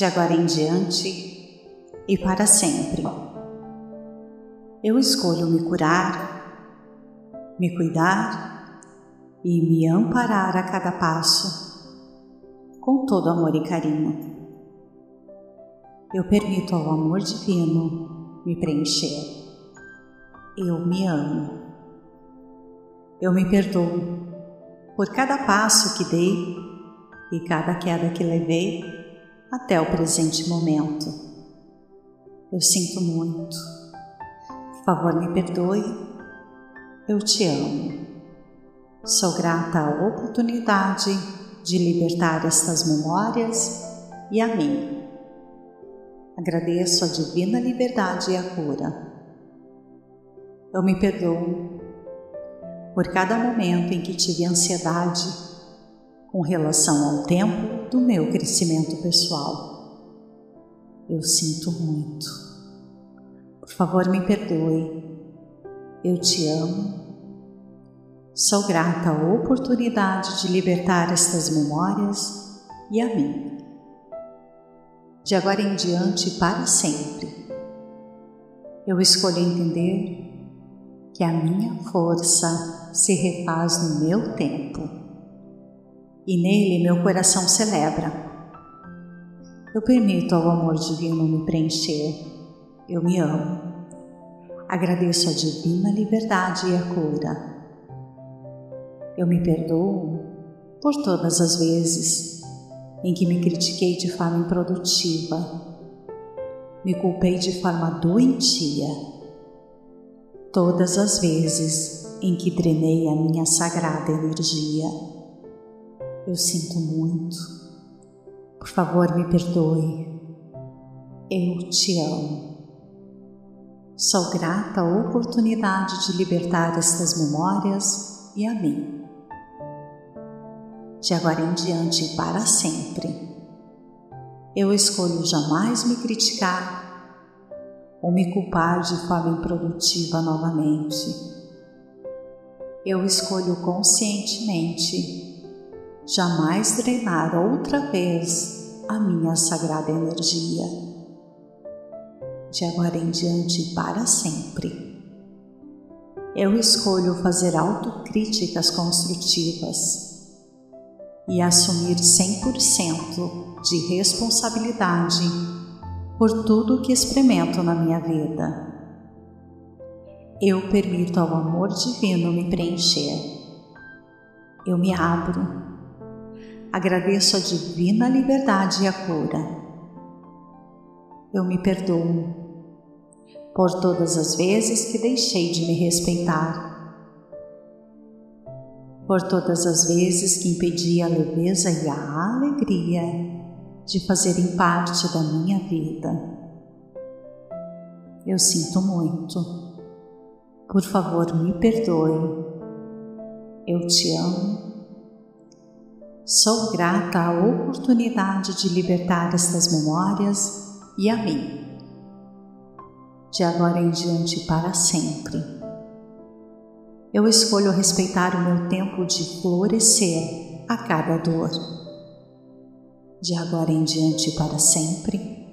de agora em diante e para sempre. Eu escolho me curar, me cuidar e me amparar a cada passo, com todo amor e carinho. Eu permito ao amor divino me preencher. Eu me amo. Eu me perdoo por cada passo que dei e cada queda que levei até o presente momento. Eu sinto muito. Por favor, me perdoe. Eu te amo. Sou grata à oportunidade de libertar estas memórias e a mim. Agradeço a divina liberdade e a cura. Eu me perdoo por cada momento em que tive ansiedade com relação ao tempo do meu crescimento pessoal. Eu sinto muito. Por favor, me perdoe. Eu te amo. Sou grata à oportunidade de libertar estas memórias e a mim. De agora em diante, para sempre, eu escolho entender que a minha força se refaz no meu tempo e nele meu coração celebra. Eu permito ao amor divino me preencher. Eu me amo. Agradeço a divina liberdade e a cura. Eu me perdoo por todas as vezes em que me critiquei de forma improdutiva, me culpei de forma doentia, todas as vezes em que drenei a minha sagrada energia eu sinto muito. Por favor, me perdoe. Eu te amo. Sou grata à oportunidade de libertar estas memórias e a mim. De agora em diante e para sempre, eu escolho jamais me criticar ou me culpar de forma improdutiva novamente. Eu escolho conscientemente jamais drenar outra vez a minha sagrada energia. De agora em diante, para sempre. Eu escolho fazer autocríticas construtivas e assumir 100% de responsabilidade por tudo que experimento na minha vida. Eu permito ao amor divino me preencher. Eu me abro Agradeço a divina liberdade e a cura. Eu me perdoo por todas as vezes que deixei de me respeitar, por todas as vezes que impedi a leveza e a alegria de fazerem parte da minha vida. Eu sinto muito. Por favor, me perdoe. Eu te amo Sou grata à oportunidade de libertar estas memórias e a mim. De agora em diante para sempre. Eu escolho respeitar o meu tempo de florescer a cada dor. De agora em diante para sempre.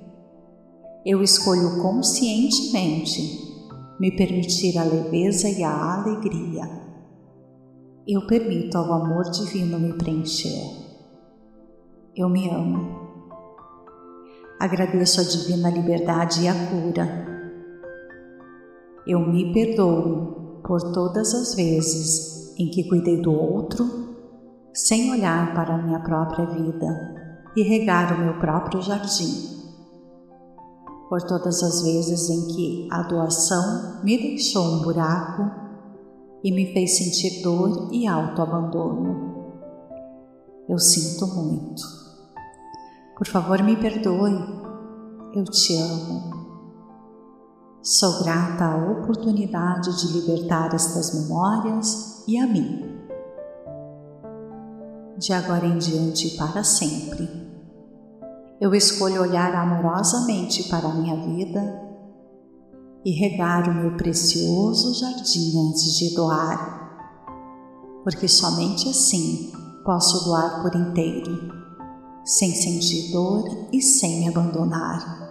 Eu escolho conscientemente me permitir a leveza e a alegria eu permito ao amor divino me preencher. Eu me amo. Agradeço a divina liberdade e a cura. Eu me perdoo por todas as vezes em que cuidei do outro sem olhar para a minha própria vida e regar o meu próprio jardim. Por todas as vezes em que a doação me deixou um buraco e me fez sentir dor e autoabandono. Eu sinto muito. Por favor, me perdoe. Eu te amo. Sou grata à oportunidade de libertar estas memórias e a mim. De agora em diante e para sempre, eu escolho olhar amorosamente para a minha vida e regar o meu precioso jardim antes de doar, porque somente assim posso doar por inteiro, sem sentir dor e sem me abandonar.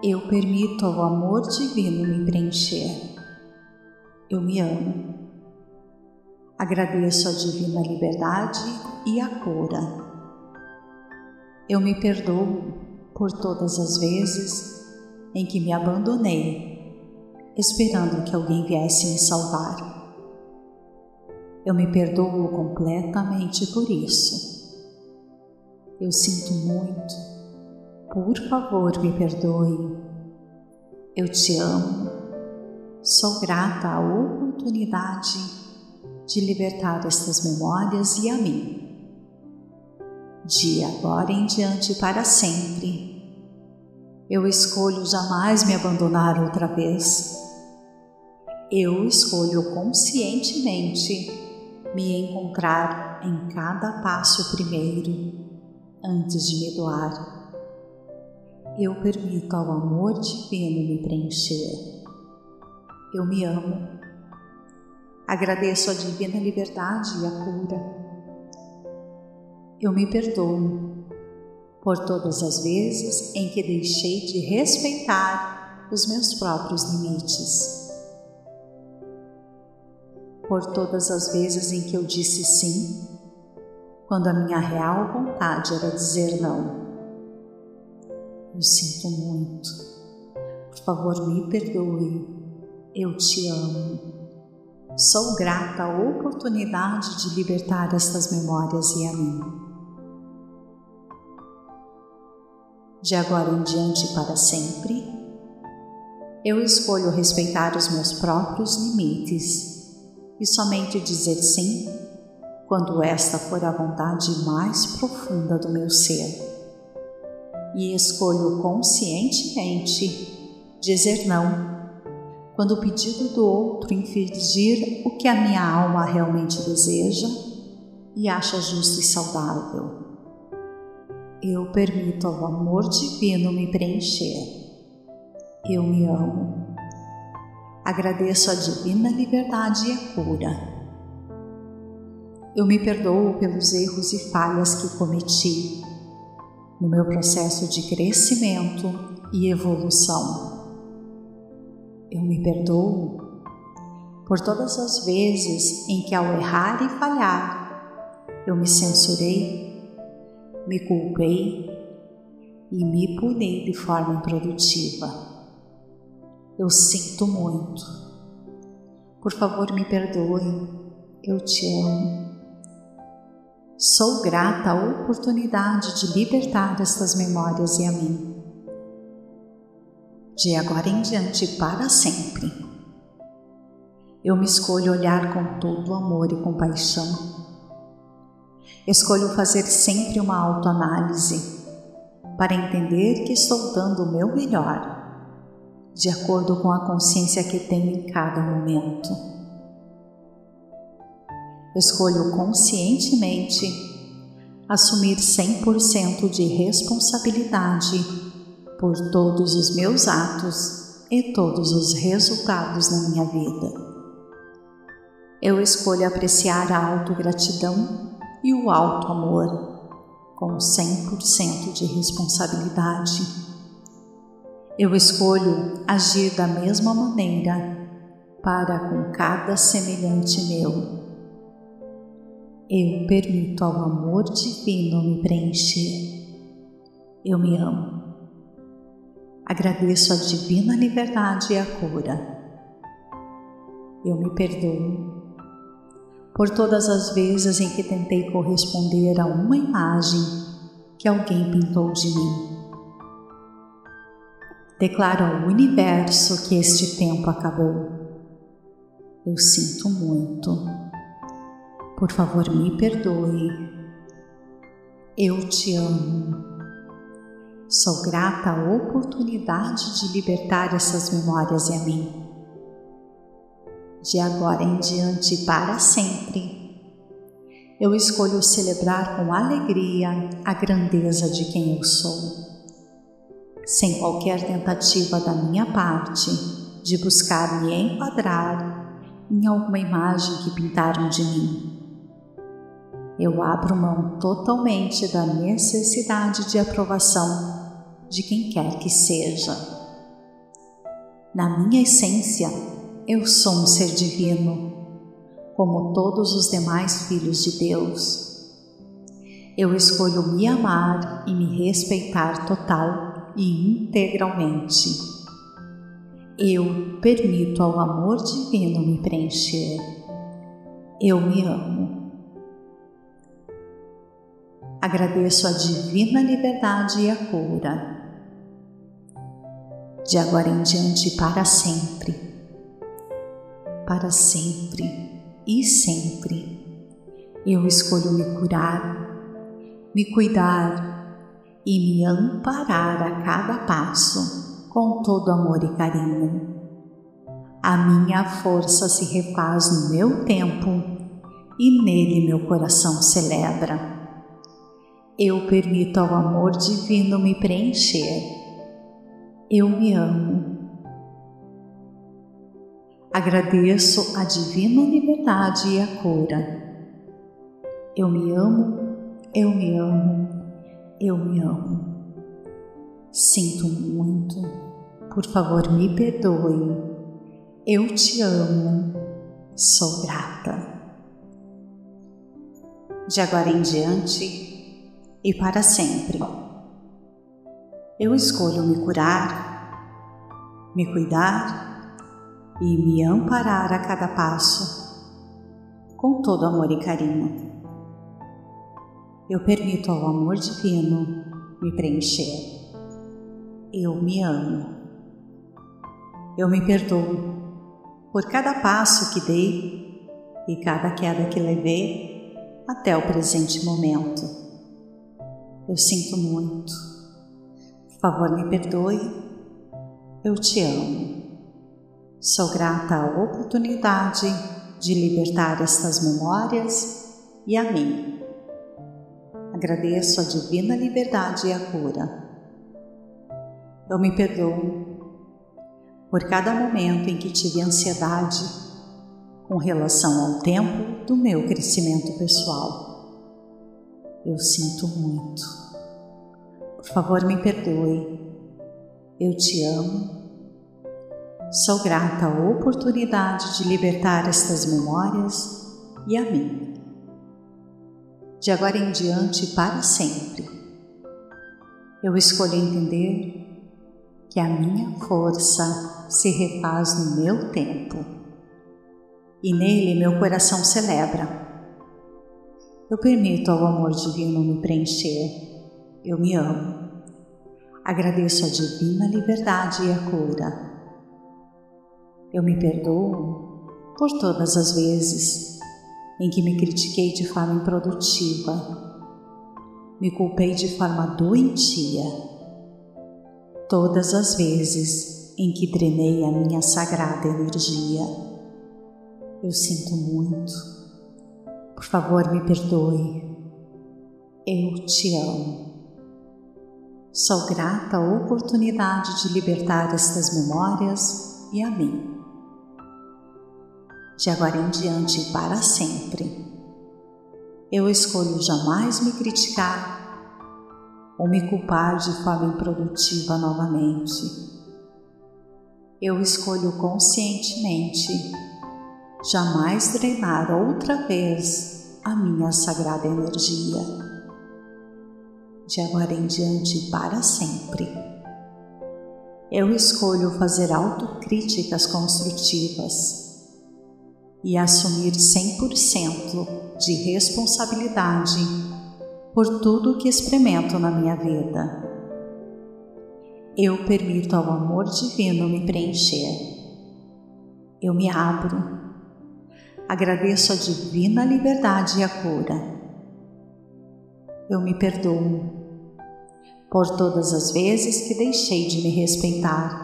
Eu permito ao amor divino me preencher. Eu me amo. Agradeço a divina liberdade e a cura. Eu me perdoo por todas as vezes em que me abandonei, esperando que alguém viesse me salvar. Eu me perdoo completamente por isso. Eu sinto muito por favor, me perdoe. Eu te amo. Sou grata à oportunidade de libertar estas memórias e a mim. De agora em diante para sempre, eu escolho jamais me abandonar outra vez. Eu escolho conscientemente me encontrar em cada passo primeiro, antes de me doar eu permito ao amor divino me preencher. Eu me amo. Agradeço a divina liberdade e a cura. Eu me perdoo por todas as vezes em que deixei de respeitar os meus próprios limites. Por todas as vezes em que eu disse sim, quando a minha real vontade era dizer não. Eu sinto muito. Por favor, me perdoe. Eu te amo. Sou grata à oportunidade de libertar estas memórias e a mim. De agora em diante para sempre, eu escolho respeitar os meus próprios limites e somente dizer sim quando esta for a vontade mais profunda do meu ser e escolho conscientemente dizer não quando o pedido do outro infligir o que a minha alma realmente deseja e acha justo e saudável. Eu permito ao amor divino me preencher. Eu me amo. Agradeço a divina liberdade e a cura. Eu me perdoo pelos erros e falhas que cometi no meu processo de crescimento e evolução. Eu me perdoo por todas as vezes em que, ao errar e falhar, eu me censurei, me culpei e me puni de forma improdutiva. Eu sinto muito. Por favor, me perdoe. Eu te amo. Sou grata à oportunidade de libertar estas memórias e a mim. De agora em diante, para sempre. Eu me escolho olhar com todo amor e compaixão. Escolho fazer sempre uma autoanálise para entender que estou dando o meu melhor, de acordo com a consciência que tenho em cada momento escolho conscientemente assumir 100% de responsabilidade por todos os meus atos e todos os resultados na minha vida. Eu escolho apreciar a autogratidão e o alto amor com 100% de responsabilidade. Eu escolho agir da mesma maneira para com cada semelhante meu eu permito ao amor divino me preencher. Eu me amo. Agradeço a divina liberdade e a cura. Eu me perdoo por todas as vezes em que tentei corresponder a uma imagem que alguém pintou de mim. Declaro ao universo que este tempo acabou. Eu sinto muito. Por favor, me perdoe. Eu te amo. Sou grata à oportunidade de libertar essas memórias em mim. De agora em diante, para sempre, eu escolho celebrar com alegria a grandeza de quem eu sou, sem qualquer tentativa da minha parte de buscar me enquadrar em alguma imagem que pintaram de mim. Eu abro mão totalmente da necessidade de aprovação de quem quer que seja. Na minha essência, eu sou um ser divino, como todos os demais filhos de Deus. Eu escolho me amar e me respeitar total e integralmente. Eu permito ao amor divino me preencher. Eu me amo. Agradeço a divina liberdade e a cura. De agora em diante, para sempre, para sempre e sempre, eu escolho me curar, me cuidar e me amparar a cada passo com todo amor e carinho. A minha força se refaz no meu tempo e nele meu coração celebra eu permito ao amor divino me preencher. Eu me amo. Agradeço a divina liberdade e a cura. Eu me amo, eu me amo, eu me amo. Sinto muito, por favor me perdoe. Eu te amo, sou grata. De agora em diante, e para sempre. Eu escolho me curar, me cuidar e me amparar a cada passo, com todo amor e carinho. Eu permito ao amor divino me preencher. Eu me amo. Eu me perdoo por cada passo que dei e cada queda que levei até o presente momento. Eu sinto muito. Por favor, me perdoe. Eu te amo. Sou grata à oportunidade de libertar estas memórias e a mim. Agradeço a divina liberdade e a cura. Eu me perdoo por cada momento em que tive ansiedade com relação ao tempo do meu crescimento pessoal. Eu sinto muito. Por favor, me perdoe. Eu te amo. Sou grata à oportunidade de libertar estas memórias e a mim. De agora em diante, para sempre, eu escolho entender que a minha força se refaz no meu tempo e nele meu coração celebra eu permito ao amor divino me preencher. Eu me amo. Agradeço a divina liberdade e a cura. Eu me perdoo por todas as vezes em que me critiquei de forma improdutiva, me culpei de forma doentia, todas as vezes em que drenei a minha sagrada energia. Eu sinto muito por favor, me perdoe. Eu te amo. Sou grata à oportunidade de libertar estas memórias e a mim. De agora em diante e para sempre, eu escolho jamais me criticar ou me culpar de forma improdutiva novamente. Eu escolho conscientemente jamais drenar outra vez a minha sagrada energia. De agora em diante, para sempre. Eu escolho fazer autocríticas construtivas e assumir 100% de responsabilidade por tudo que experimento na minha vida. Eu permito ao amor divino me preencher. Eu me abro Agradeço a divina liberdade e a cura. Eu me perdoo por todas as vezes que deixei de me respeitar,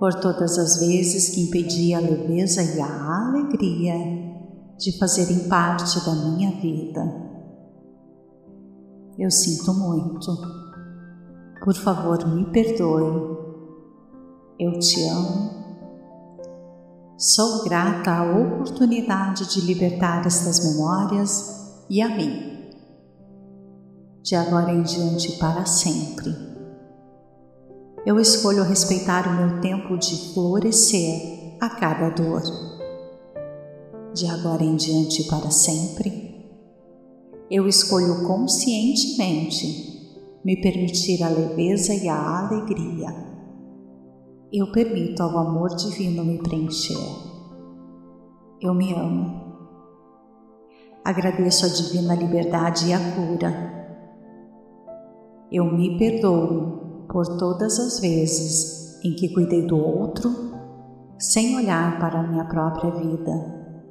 por todas as vezes que impedi a leveza e a alegria de fazerem parte da minha vida. Eu sinto muito. Por favor, me perdoe. Eu te amo Sou grata à oportunidade de libertar estas memórias e a mim, de agora em diante para sempre. Eu escolho respeitar o meu tempo de florescer a cada dor. De agora em diante para sempre, eu escolho conscientemente me permitir a leveza e a alegria eu permito ao amor divino me preencher. Eu me amo. Agradeço a divina liberdade e a cura. Eu me perdoo por todas as vezes em que cuidei do outro sem olhar para a minha própria vida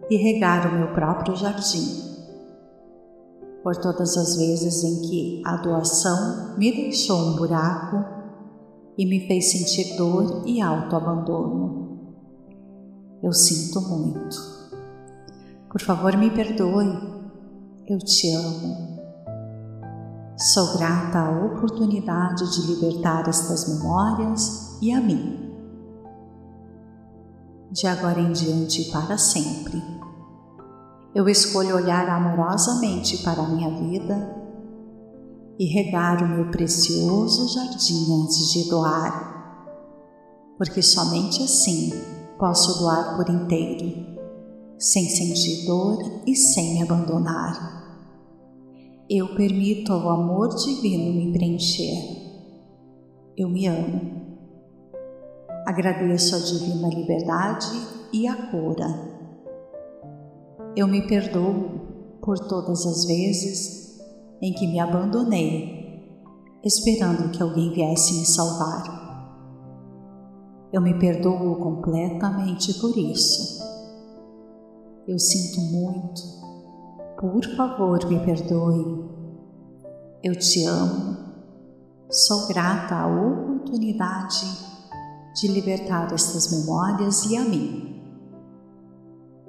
e regar o meu próprio jardim. Por todas as vezes em que a doação me deixou um buraco e me fez sentir dor e autoabandono. Eu sinto muito. Por favor, me perdoe. Eu te amo. Sou grata à oportunidade de libertar estas memórias e a mim. De agora em diante e para sempre, eu escolho olhar amorosamente para a minha vida e regar o meu precioso jardim antes de doar, porque somente assim posso doar por inteiro, sem sentir dor e sem abandonar. Eu permito ao amor divino me preencher. Eu me amo. Agradeço a divina liberdade e a cura. Eu me perdoo por todas as vezes em que me abandonei, esperando que alguém viesse me salvar. Eu me perdoo completamente por isso. Eu sinto muito. Por favor, me perdoe. Eu te amo. Sou grata à oportunidade de libertar estas memórias e a mim.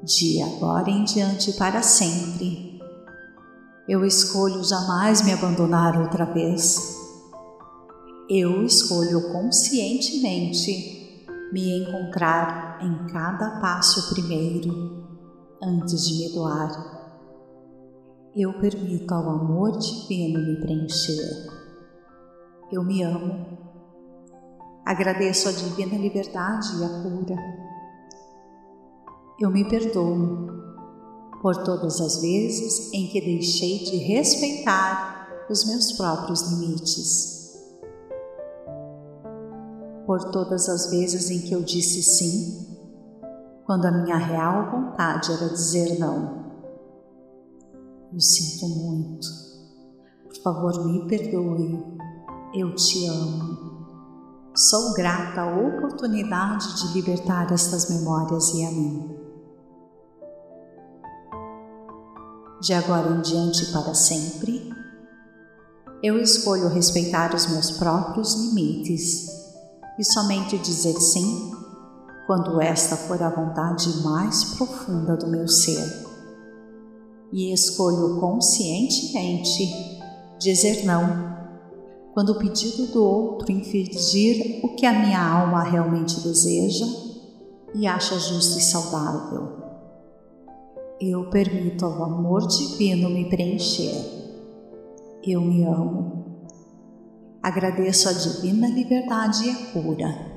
De agora em diante para sempre eu escolho jamais me abandonar outra vez. Eu escolho conscientemente me encontrar em cada passo primeiro, antes de me doar. Eu permito ao amor divino me preencher. Eu me amo. Agradeço a divina liberdade e a cura. Eu me perdoo por todas as vezes em que deixei de respeitar os meus próprios limites, por todas as vezes em que eu disse sim, quando a minha real vontade era dizer não. Eu sinto muito. Por favor, me perdoe. Eu te amo. Sou grata à oportunidade de libertar estas memórias e a mim. de agora em diante para sempre, eu escolho respeitar os meus próprios limites e somente dizer sim quando esta for a vontade mais profunda do meu ser. E escolho conscientemente dizer não quando o pedido do outro infligir o que a minha alma realmente deseja e acha justo e saudável. Eu permito ao amor divino me preencher. Eu me amo. Agradeço a divina liberdade e a cura.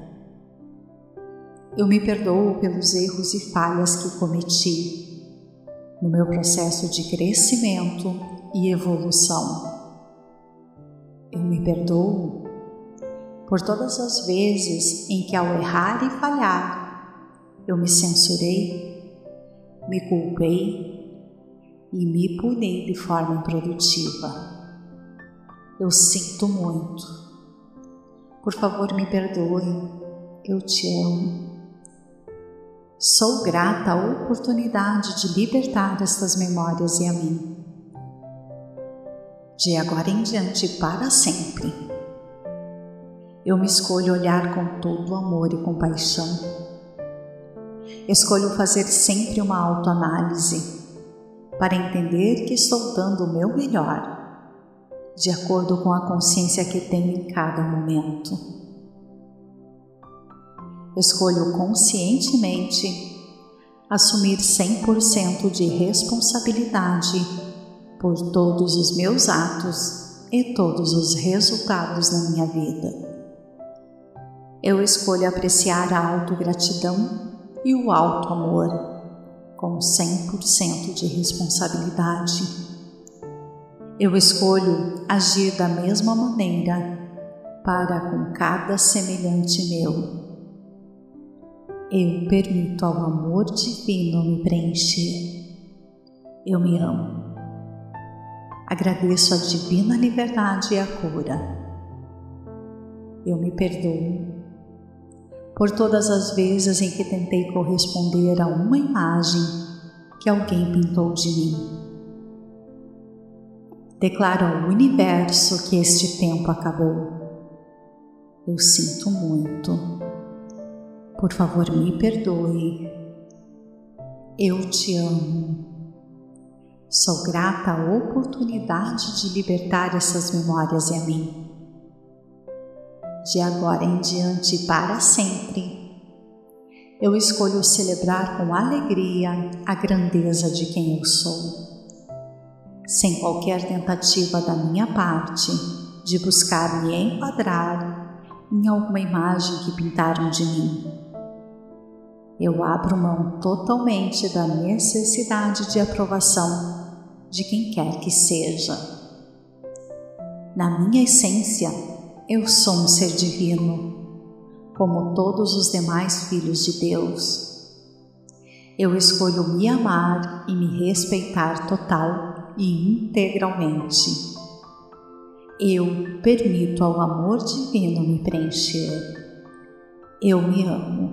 Eu me perdoo pelos erros e falhas que cometi no meu processo de crescimento e evolução. Eu me perdoo por todas as vezes em que, ao errar e falhar, eu me censurei me culpei e me puni de forma improdutiva. Eu sinto muito. Por favor, me perdoe. Eu te amo. Sou grata à oportunidade de libertar estas memórias e a mim. De agora em diante, para sempre. Eu me escolho olhar com todo amor e compaixão escolho fazer sempre uma autoanálise para entender que estou dando o meu melhor, de acordo com a consciência que tenho em cada momento. Escolho conscientemente assumir 100% de responsabilidade por todos os meus atos e todos os resultados na minha vida. Eu escolho apreciar a autogratidão e o alto amor com 100% de responsabilidade. Eu escolho agir da mesma maneira para com cada semelhante meu. Eu permito ao amor divino me preencher. Eu me amo. Agradeço a divina liberdade e a cura. Eu me perdoo por todas as vezes em que tentei corresponder a uma imagem que alguém pintou de mim. Declaro ao universo que este tempo acabou. Eu sinto muito. Por favor, me perdoe. Eu te amo. Sou grata à oportunidade de libertar essas memórias em mim. De agora em diante, para sempre, eu escolho celebrar com alegria a grandeza de quem eu sou, sem qualquer tentativa da minha parte de buscar me enquadrar em alguma imagem que pintaram de mim. Eu abro mão totalmente da necessidade de aprovação de quem quer que seja. Na minha essência, eu sou um ser divino, como todos os demais filhos de Deus. Eu escolho me amar e me respeitar total e integralmente eu permito ao amor divino me preencher. Eu me amo.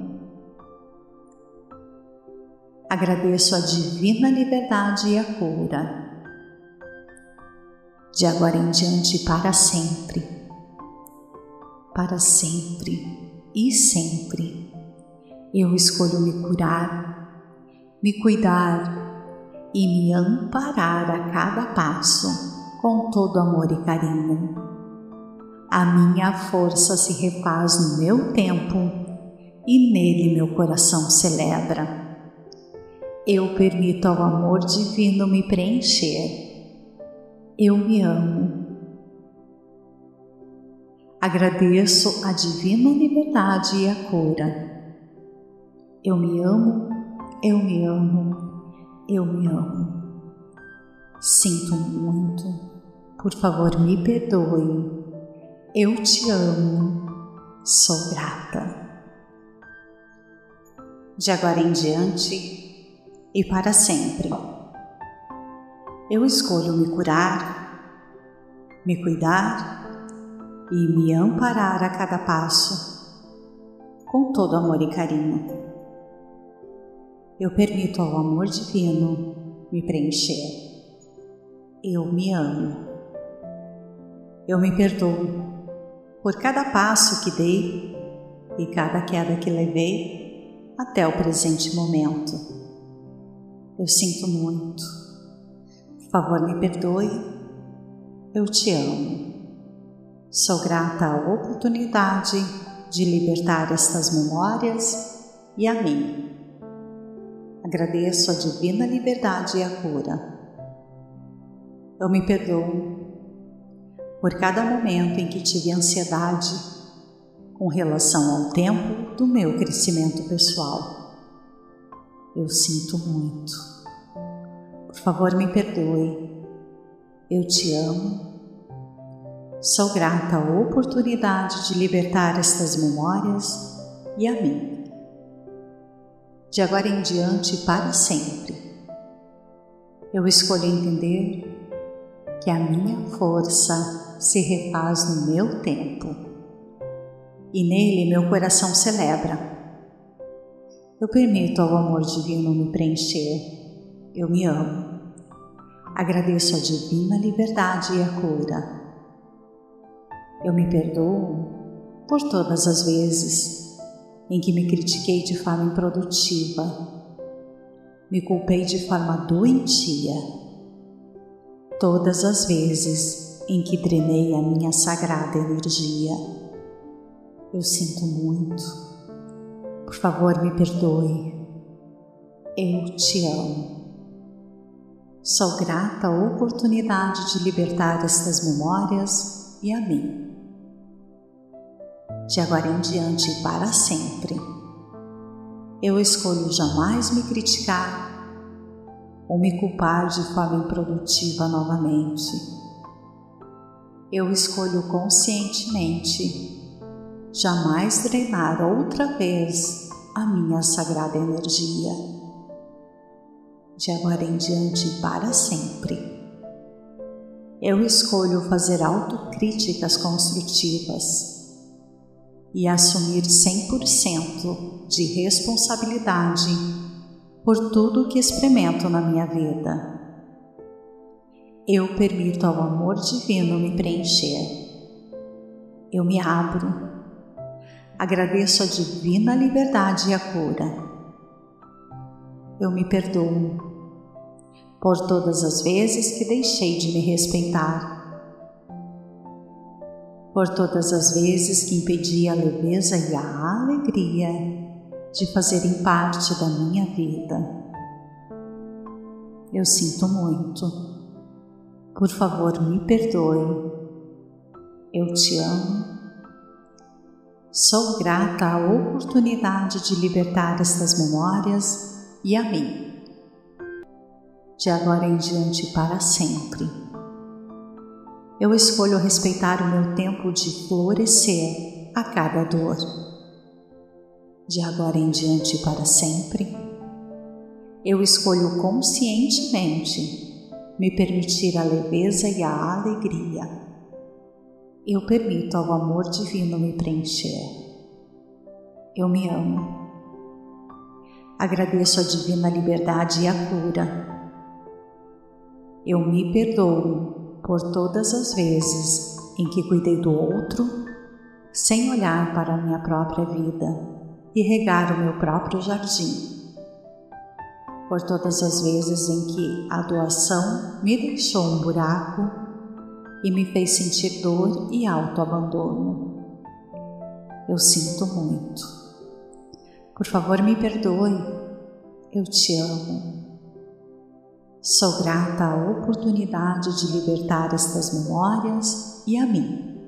Agradeço a divina liberdade e a cura. De agora em diante, para sempre, para sempre e sempre, eu escolho me curar, me cuidar e me amparar a cada passo com todo amor e carinho. A minha força se refaz no meu tempo e nele meu coração celebra. Eu permito ao amor divino me preencher. Eu me amo. Agradeço a divina liberdade e a cura. Eu me amo, eu me amo, eu me amo. Sinto muito por favor, me perdoe. Eu te amo. Sou grata. De agora em diante e para sempre, eu escolho me curar, me cuidar e me amparar a cada passo com todo amor e carinho. Eu permito ao amor divino me preencher. Eu me amo. Eu me perdoo por cada passo que dei e cada queda que levei até o presente momento. Eu sinto muito. Por favor, me perdoe. Eu te amo. Sou grata à oportunidade de libertar estas memórias e a mim. Agradeço a divina liberdade e a cura. Eu me perdoo por cada momento em que tive ansiedade com relação ao tempo do meu crescimento pessoal. Eu sinto muito. Por favor, me perdoe. Eu te amo. Sou grata à oportunidade de libertar estas memórias e a mim. De agora em diante, para sempre, eu escolho entender que a minha força se refaz no meu tempo, e nele meu coração celebra. Eu permito ao amor divino me preencher, eu me amo. Agradeço a divina liberdade e a cura. Eu me perdoo por todas as vezes em que me critiquei de forma improdutiva, me culpei de forma doentia, todas as vezes em que drenei a minha sagrada energia. Eu sinto muito. Por favor, me perdoe. Eu te amo. Sou grata à oportunidade de libertar estas memórias e a mim. De agora em diante e para sempre, eu escolho jamais me criticar ou me culpar de forma improdutiva novamente. Eu escolho conscientemente jamais drenar outra vez a minha sagrada energia. De agora em diante para sempre. Eu escolho fazer autocríticas construtivas e assumir 100% de responsabilidade por tudo que experimento na minha vida. Eu permito ao amor divino me preencher. Eu me abro agradeço a divina liberdade e a cura. Eu me perdoo por todas as vezes que deixei de me respeitar, por todas as vezes que impedi a leveza e a alegria de fazerem parte da minha vida. Eu sinto muito. Por favor, me perdoe. Eu te amo Sou grata à oportunidade de libertar estas memórias e a mim. De agora em diante para sempre. Eu escolho respeitar o meu tempo de florescer a cada dor. De agora em diante para sempre. Eu escolho conscientemente me permitir a leveza e a alegria eu permito ao amor divino me preencher. Eu me amo. Agradeço a divina liberdade e a cura. Eu me perdoo por todas as vezes em que cuidei do outro sem olhar para a minha própria vida e regar o meu próprio jardim. Por todas as vezes em que a doação me deixou um buraco e me fez sentir dor e autoabandono. Eu sinto muito. Por favor, me perdoe. Eu te amo. Sou grata à oportunidade de libertar estas memórias e a mim.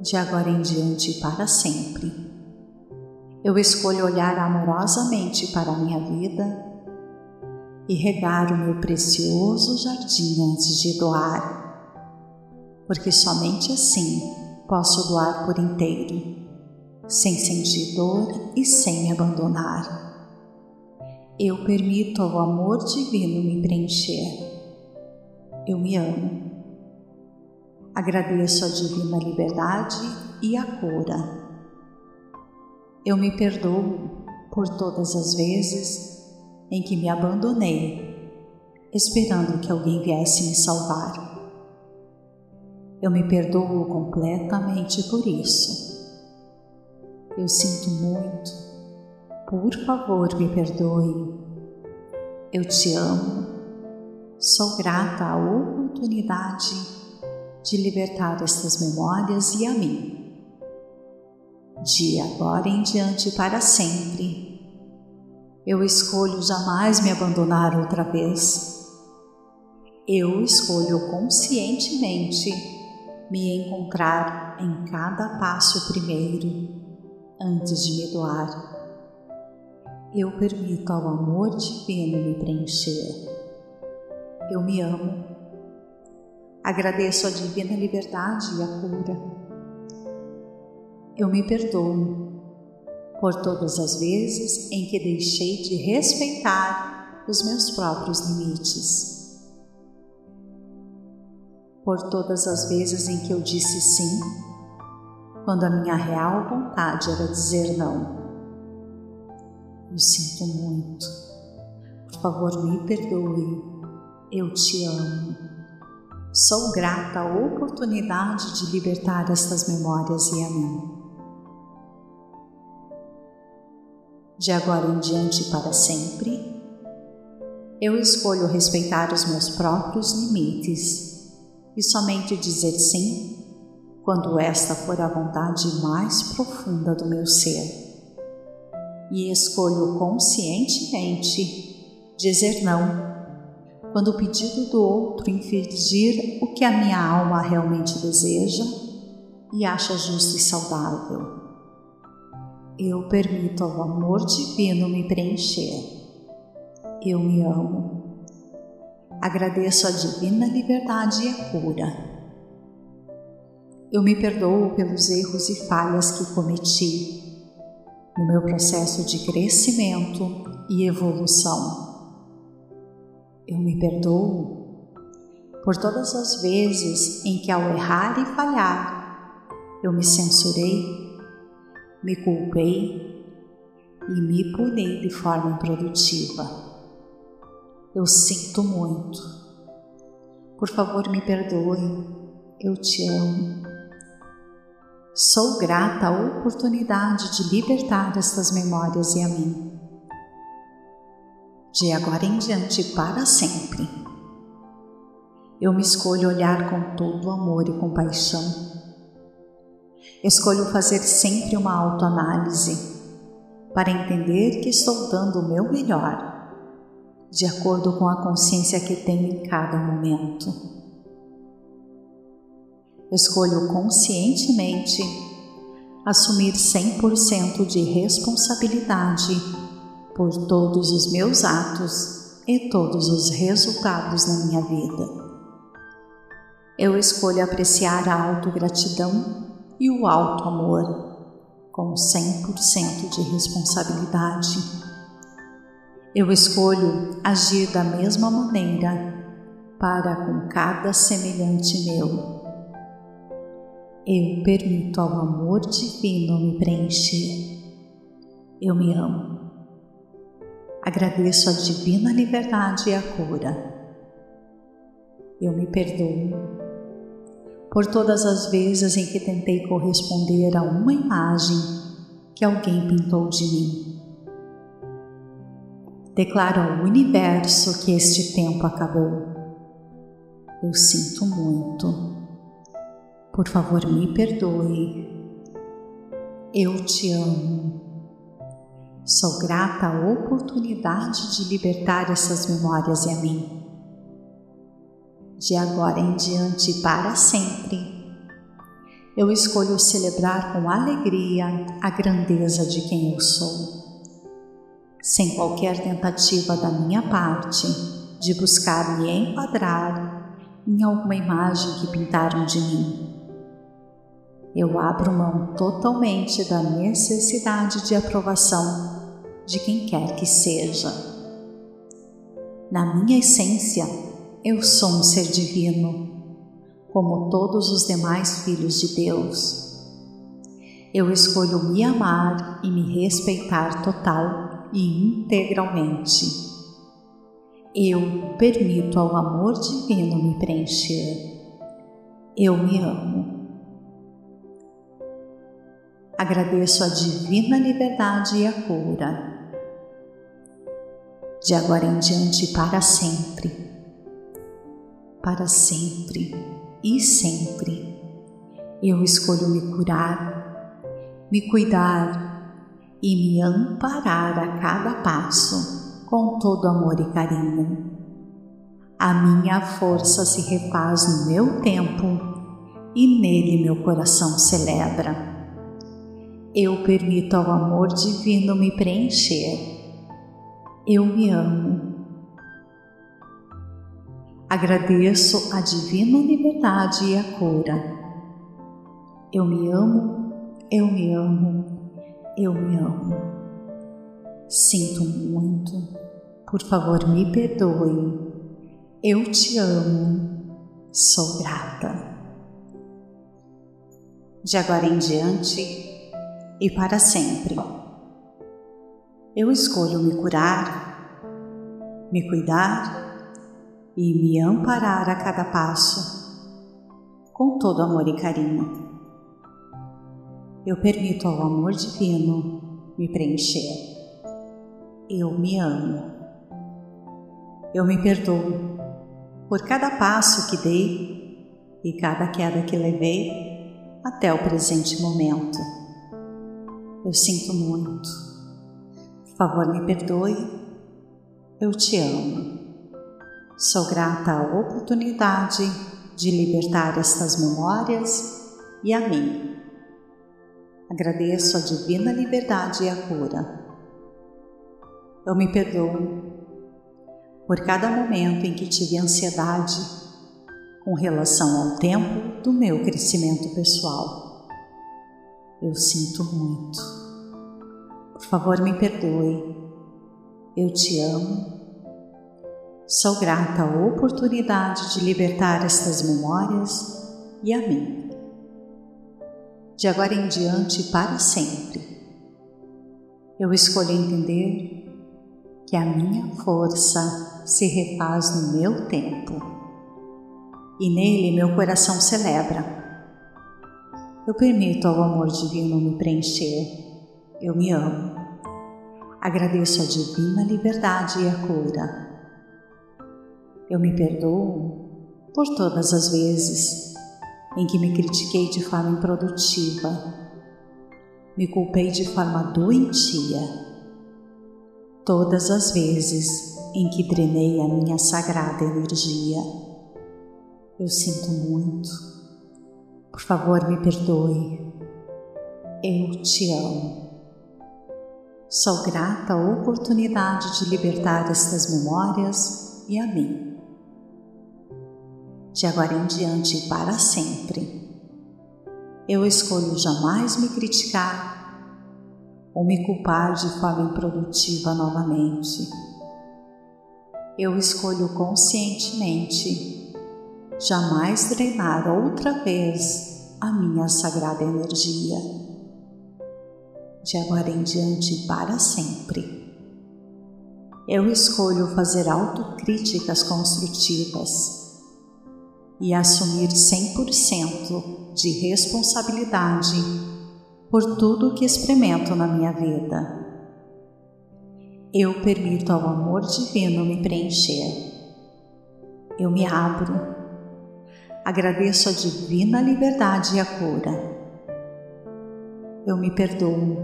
De agora em diante para sempre. Eu escolho olhar amorosamente para a minha vida e regar o meu precioso jardim antes de doar, porque somente assim posso doar por inteiro, sem sentir dor e sem abandonar. Eu permito ao amor divino me preencher. Eu me amo. Agradeço a divina liberdade e a cura. Eu me perdoo por todas as vezes em que me abandonei, esperando que alguém viesse me salvar. Eu me perdoo completamente por isso. Eu sinto muito. Por favor, me perdoe. Eu te amo. Sou grata à oportunidade de libertar estas memórias e a mim. De agora em diante para sempre eu escolho jamais me abandonar outra vez. Eu escolho conscientemente me encontrar em cada passo primeiro, antes de me doar. Eu permito ao amor divino me preencher. Eu me amo. Agradeço a divina liberdade e a cura. Eu me perdoo por todas as vezes em que deixei de respeitar os meus próprios limites, por todas as vezes em que eu disse sim, quando a minha real vontade era dizer não. Eu sinto muito. Por favor, me perdoe. Eu te amo. Sou grata à oportunidade de libertar estas memórias e a mim. de agora em diante para sempre, eu escolho respeitar os meus próprios limites e somente dizer sim quando esta for a vontade mais profunda do meu ser. E escolho conscientemente dizer não quando o pedido do outro infligir o que a minha alma realmente deseja e acha justo e saudável. Eu permito ao amor divino me preencher. Eu me amo. Agradeço a divina liberdade e a cura. Eu me perdoo pelos erros e falhas que cometi no meu processo de crescimento e evolução. Eu me perdoo por todas as vezes em que, ao errar e falhar, eu me censurei, me culpei e me puni de forma improdutiva. Eu sinto muito. Por favor, me perdoe. Eu te amo. Sou grata à oportunidade de libertar estas memórias e a mim. De agora em diante, para sempre. Eu me escolho olhar com todo amor e compaixão. Escolho fazer sempre uma autoanálise para entender que estou dando o meu melhor, de acordo com a consciência que tenho em cada momento escolho conscientemente assumir 100% de responsabilidade por todos os meus atos e todos os resultados na minha vida. Eu escolho apreciar a autogratidão e o alto amor com 100% de responsabilidade. Eu escolho agir da mesma maneira para com cada semelhante meu eu permito ao amor divino me preencher. Eu me amo. Agradeço a divina liberdade e a cura. Eu me perdoo por todas as vezes em que tentei corresponder a uma imagem que alguém pintou de mim. Declaro ao universo que este tempo acabou. Eu sinto muito por favor, me perdoe. Eu te amo. Sou grata à oportunidade de libertar essas memórias e a mim. De agora em diante, para sempre, eu escolho celebrar com alegria a grandeza de quem eu sou, sem qualquer tentativa da minha parte de buscar me enquadrar em alguma imagem que pintaram de mim eu abro mão totalmente da necessidade de aprovação de quem quer que seja. Na minha essência, eu sou um ser divino, como todos os demais filhos de Deus. Eu escolho me amar e me respeitar total e integralmente. Eu permito ao amor divino me preencher. Eu me amo. Agradeço a divina liberdade e a cura. De agora em diante, para sempre, para sempre e sempre, eu escolho me curar, me cuidar e me amparar a cada passo com todo amor e carinho. A minha força se refaz no meu tempo e nele meu coração celebra eu permito ao amor divino me preencher. Eu me amo. Agradeço a divina liberdade e a cura. Eu me amo, eu me amo, eu me amo. Sinto muito, por favor me perdoe. Eu te amo, sou grata. De agora em diante, e para sempre. Eu escolho me curar, me cuidar e me amparar a cada passo, com todo amor e carinho. Eu permito ao amor divino me preencher. Eu me amo. Eu me perdoo por cada passo que dei e cada queda que levei até o presente momento. Eu sinto muito. Por favor, me perdoe. Eu te amo. Sou grata à oportunidade de libertar estas memórias e a mim. Agradeço a divina liberdade e a cura. Eu me perdoo por cada momento em que tive ansiedade com relação ao tempo do meu crescimento pessoal. Eu sinto muito. Por favor, me perdoe. Eu te amo. Sou grata à oportunidade de libertar estas memórias e a mim. De agora em diante, para sempre, eu escolho entender que a minha força se refaz no meu tempo e nele meu coração celebra. Eu permito ao amor divino me preencher. Eu me amo. Agradeço a divina liberdade e a cura. Eu me perdoo por todas as vezes em que me critiquei de forma improdutiva, me culpei de forma doentia todas as vezes em que drenei a minha sagrada energia. Eu sinto muito. Por favor, me perdoe. Eu te amo. Sou grata à oportunidade de libertar estas memórias e a mim. De agora em diante e para sempre, eu escolho jamais me criticar ou me culpar de forma improdutiva novamente. Eu escolho conscientemente jamais drenar outra vez a minha sagrada energia. De agora em diante para sempre. Eu escolho fazer autocríticas construtivas e assumir 100% de responsabilidade por tudo que experimento na minha vida. Eu permito ao amor divino me preencher. Eu me abro. Agradeço a divina liberdade e a cura. Eu me perdoo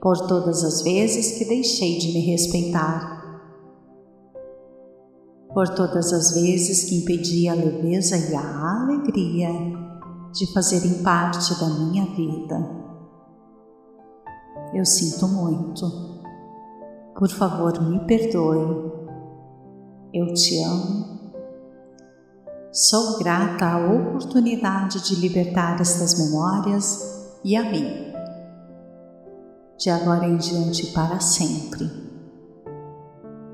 por todas as vezes que deixei de me respeitar, por todas as vezes que impedi a leveza e a alegria de fazerem parte da minha vida. Eu sinto muito. Por favor, me perdoe. Eu te amo. Sou grata à oportunidade de libertar estas memórias e a mim. De agora em diante para sempre.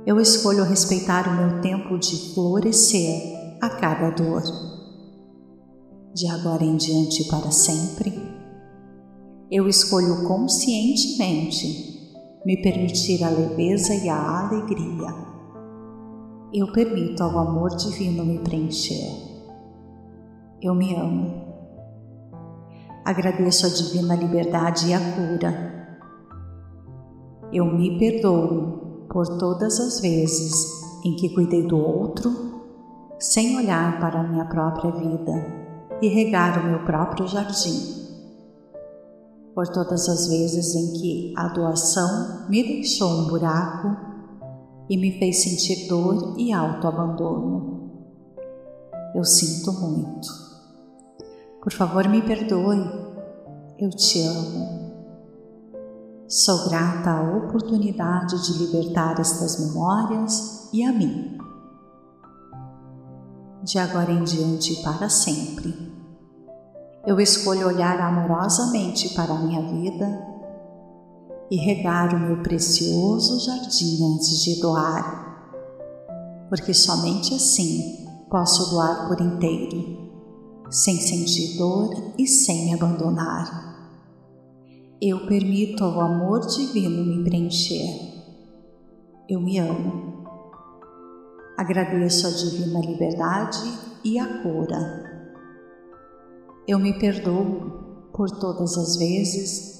Eu escolho respeitar o meu tempo de florescer a cada dor de agora em diante para sempre, eu escolho conscientemente me permitir a leveza e a alegria. Eu permito ao amor divino me preencher. Eu me amo. Agradeço a divina liberdade e a cura. Eu me perdoo por todas as vezes em que cuidei do outro sem olhar para a minha própria vida e regar o meu próprio jardim. Por todas as vezes em que a doação me deixou um buraco e me fez sentir dor e autoabandono. Eu sinto muito. Por favor, me perdoe. Eu te amo. Sou grata à oportunidade de libertar estas memórias e a mim. De agora em diante e para sempre eu escolho olhar amorosamente para a minha vida e regar o meu precioso jardim antes de doar, porque somente assim posso doar por inteiro, sem sentir dor e sem me abandonar. Eu permito ao amor divino me preencher. Eu me amo. Agradeço a divina liberdade e a cura eu me perdoo por todas as vezes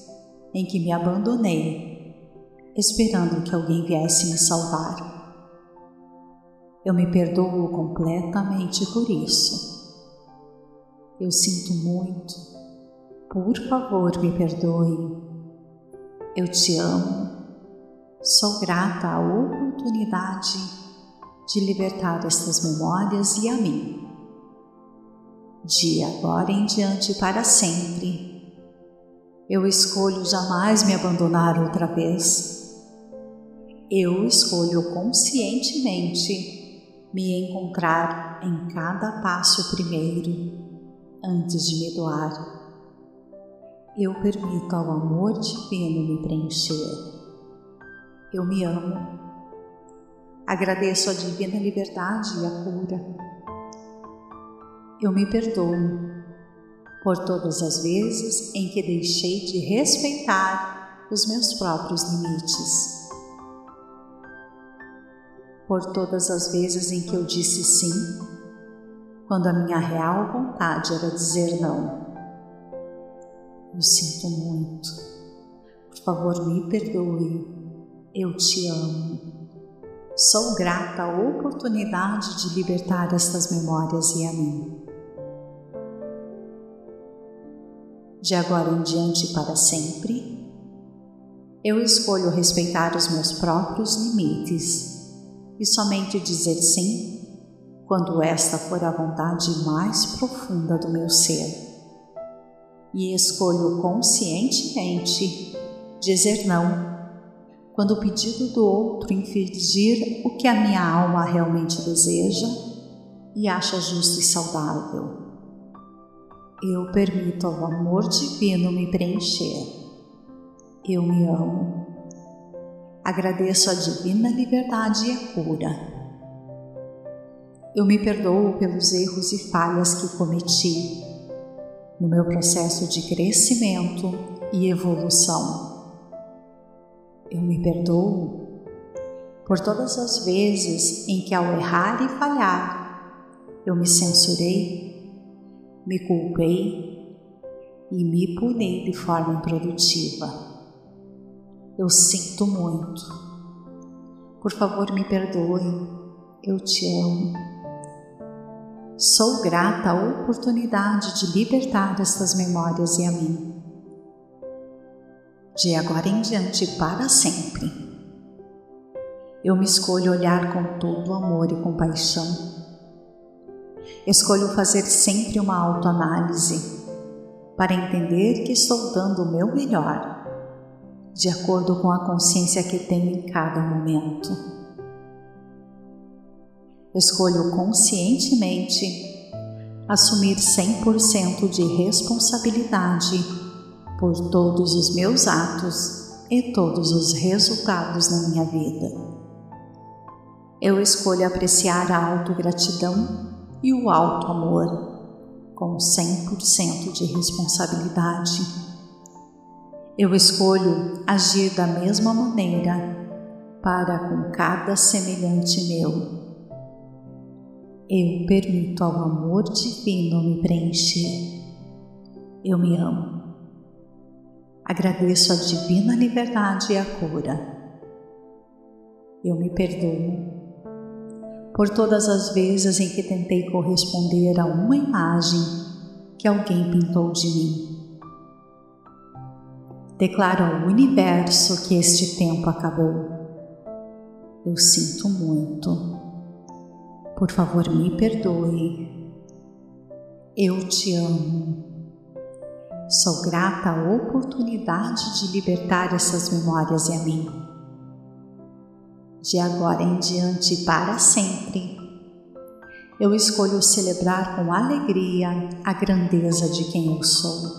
em que me abandonei, esperando que alguém viesse me salvar. Eu me perdoo completamente por isso. Eu sinto muito. Por favor, me perdoe. Eu te amo. Sou grata à oportunidade de libertar estas memórias e a mim. De agora em diante para sempre, eu escolho jamais me abandonar outra vez. Eu escolho conscientemente me encontrar em cada passo primeiro, antes de me doar. Eu permito ao amor divino me preencher eu me amo. Agradeço a divina liberdade e a cura. Eu me perdoo por todas as vezes em que deixei de respeitar os meus próprios limites. Por todas as vezes em que eu disse sim, quando a minha real vontade era dizer não. Eu sinto muito. Por favor, me perdoe eu te amo. Sou grata à oportunidade de libertar estas memórias e a mim. De agora em diante para sempre, eu escolho respeitar os meus próprios limites e somente dizer sim quando esta for a vontade mais profunda do meu ser. E escolho conscientemente dizer não quando o pedido do outro infligir o que a minha alma realmente deseja e acha justo e saudável. Eu permito ao amor divino me preencher. Eu me amo. Agradeço a divina liberdade e a cura. Eu me perdoo pelos erros e falhas que cometi no meu processo de crescimento e evolução eu me perdoo por todas as vezes em que, ao errar e falhar, eu me censurei, me culpei e me puni de forma improdutiva. Eu sinto muito. Por favor, me perdoe. Eu te amo. Sou grata à oportunidade de libertar estas memórias e a mim de agora em diante para sempre. Eu me escolho olhar com todo amor e compaixão. Escolho fazer sempre uma autoanálise para entender que estou dando o meu melhor, de acordo com a consciência que tenho em cada momento. Escolho conscientemente assumir 100% de responsabilidade por todos os meus atos e todos os resultados na minha vida. Eu escolho apreciar a autogratidão e o alto amor com 100% de responsabilidade. Eu escolho agir da mesma maneira para com cada semelhante meu. Eu permito ao amor divino me preencher. Eu me amo. Agradeço a divina liberdade e a cura. Eu me perdoo por todas as vezes em que tentei corresponder a uma imagem que alguém pintou de mim. Declaro ao universo que este tempo acabou. Eu sinto muito. Por favor, me perdoe. Eu te amo. Sou grata à oportunidade de libertar essas memórias em mim. De agora em diante para sempre, eu escolho celebrar com alegria a grandeza de quem eu sou,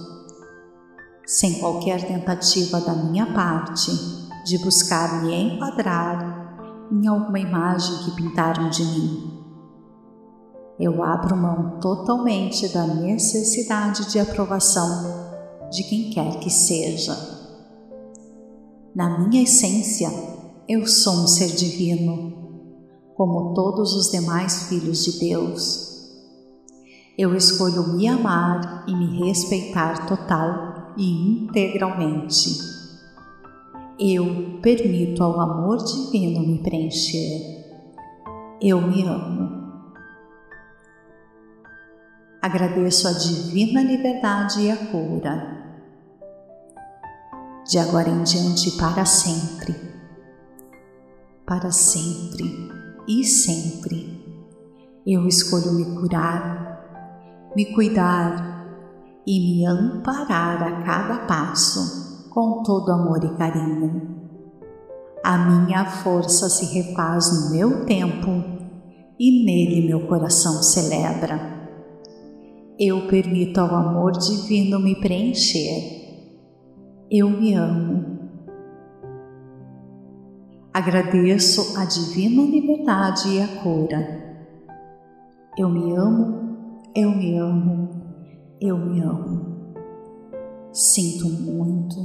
sem qualquer tentativa da minha parte de buscar me enquadrar em alguma imagem que pintaram de mim. Eu abro mão totalmente da necessidade de aprovação de quem quer que seja. Na minha essência, eu sou um ser divino, como todos os demais filhos de Deus. Eu escolho me amar e me respeitar total e integralmente. Eu permito ao amor divino me preencher. Eu me amo. Agradeço a divina liberdade e a cura. De agora em diante para sempre, para sempre e sempre. Eu escolho me curar, me cuidar e me amparar a cada passo com todo amor e carinho. A minha força se refaz no meu tempo e nele meu coração celebra. Eu permito ao amor divino me preencher. Eu me amo Agradeço a divina liberdade e a cura. Eu me amo, eu me amo, eu me amo. Sinto muito,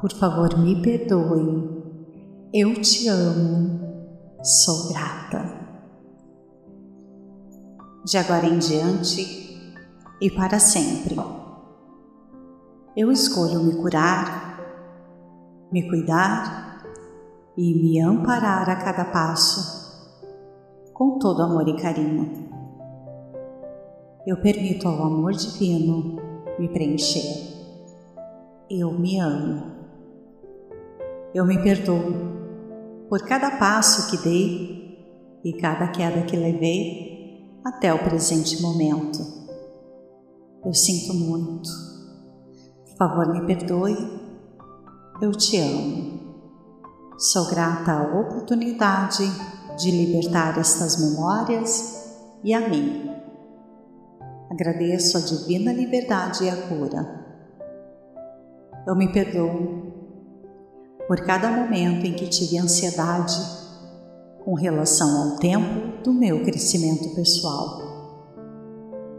por favor me perdoe. Eu te amo, sou grata. De agora em diante e para sempre, eu escolho me curar, me cuidar e me amparar a cada passo, com todo amor e carinho. Eu permito ao amor divino me preencher. Eu me amo. Eu me perdoo por cada passo que dei e cada queda que levei até o presente momento. Eu sinto muito. Por favor, me perdoe. Eu te amo. Sou grata à oportunidade de libertar estas memórias e a mim. Agradeço a divina liberdade e a cura. Eu me perdoo por cada momento em que tive ansiedade com relação ao tempo do meu crescimento pessoal.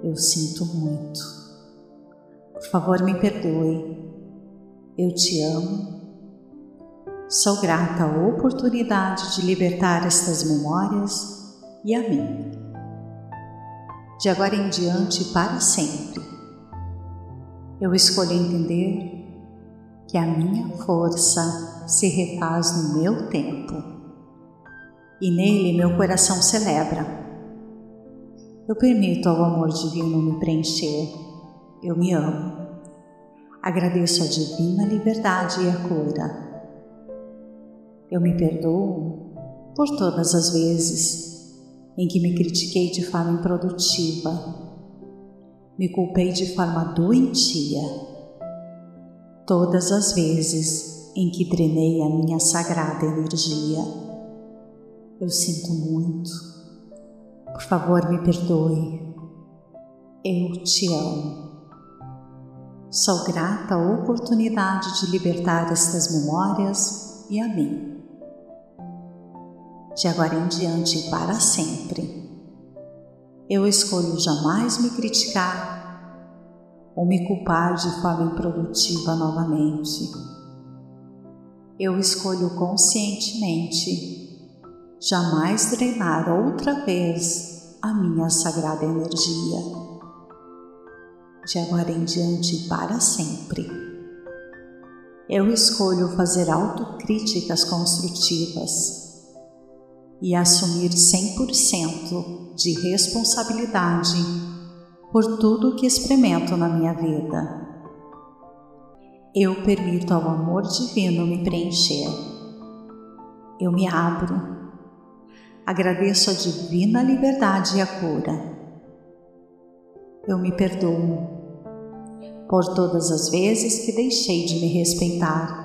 Eu sinto muito. Por favor, me perdoe. Eu te amo Sou grata à oportunidade de libertar estas memórias e a mim. De agora em diante para sempre, eu escolho entender que a minha força se refaz no meu tempo e nele meu coração celebra. Eu permito ao amor divino me preencher. Eu me amo. Agradeço a divina liberdade e a cura eu me perdoo por todas as vezes em que me critiquei de forma improdutiva, me culpei de forma doentia, todas as vezes em que drenei a minha sagrada energia. Eu sinto muito. Por favor, me perdoe. Eu te amo. Sou grata à oportunidade de libertar estas memórias e a mim de agora em diante e para sempre. Eu escolho jamais me criticar ou me culpar de forma improdutiva novamente. Eu escolho conscientemente jamais drenar outra vez a minha sagrada energia. De agora em diante e para sempre. Eu escolho fazer autocríticas construtivas e assumir 100% de responsabilidade por tudo que experimento na minha vida. Eu permito ao amor divino me preencher. Eu me abro. Agradeço a divina liberdade e a cura. Eu me perdoo por todas as vezes que deixei de me respeitar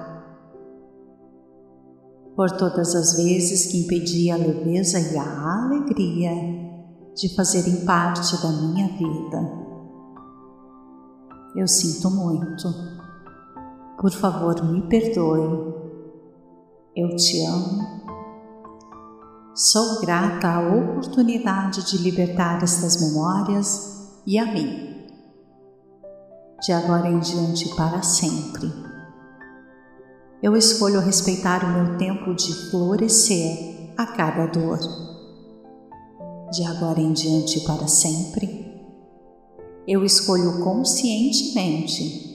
por todas as vezes que impedi a leveza e a alegria de fazerem parte da minha vida. Eu sinto muito. Por favor, me perdoe. Eu te amo. Sou grata à oportunidade de libertar estas memórias e a mim. De agora em diante para sempre eu escolho respeitar o meu tempo de florescer a cada dor. De agora em diante para sempre, eu escolho conscientemente